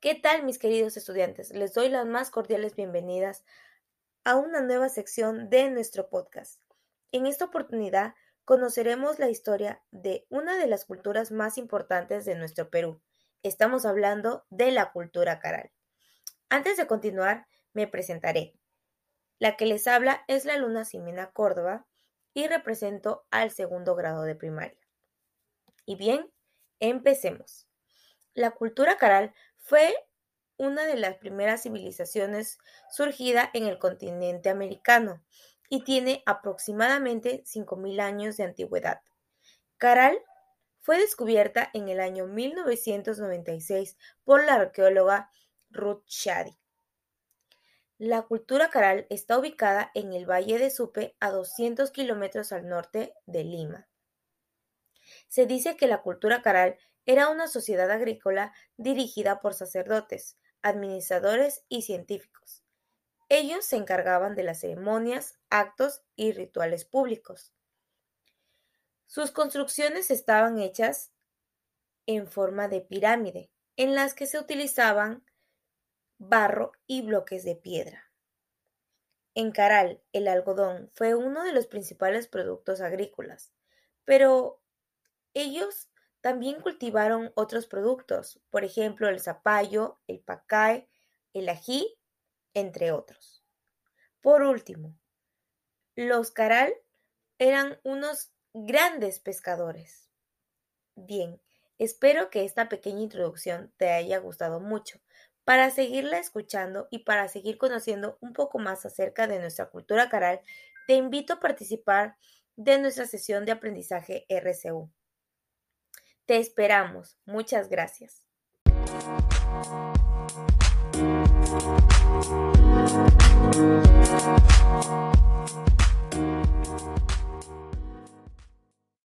¿Qué tal mis queridos estudiantes? Les doy las más cordiales bienvenidas a una nueva sección de nuestro podcast. En esta oportunidad conoceremos la historia de una de las culturas más importantes de nuestro Perú. Estamos hablando de la cultura caral. Antes de continuar, me presentaré. La que les habla es la alumna Simena Córdoba y represento al segundo grado de primaria. Y bien, empecemos. La cultura caral fue una de las primeras civilizaciones surgida en el continente americano y tiene aproximadamente 5.000 años de antigüedad. Caral fue descubierta en el año 1996 por la arqueóloga Ruth Shady. La cultura caral está ubicada en el Valle de Supe, a 200 kilómetros al norte de Lima. Se dice que la cultura caral era una sociedad agrícola dirigida por sacerdotes, administradores y científicos. Ellos se encargaban de las ceremonias, actos y rituales públicos. Sus construcciones estaban hechas en forma de pirámide, en las que se utilizaban barro y bloques de piedra. En Caral, el algodón fue uno de los principales productos agrícolas, pero ellos también cultivaron otros productos, por ejemplo el zapallo, el pacay, el ají, entre otros. Por último, los caral eran unos grandes pescadores. Bien, espero que esta pequeña introducción te haya gustado mucho. Para seguirla escuchando y para seguir conociendo un poco más acerca de nuestra cultura caral, te invito a participar de nuestra sesión de aprendizaje RCU. Te esperamos. Muchas gracias.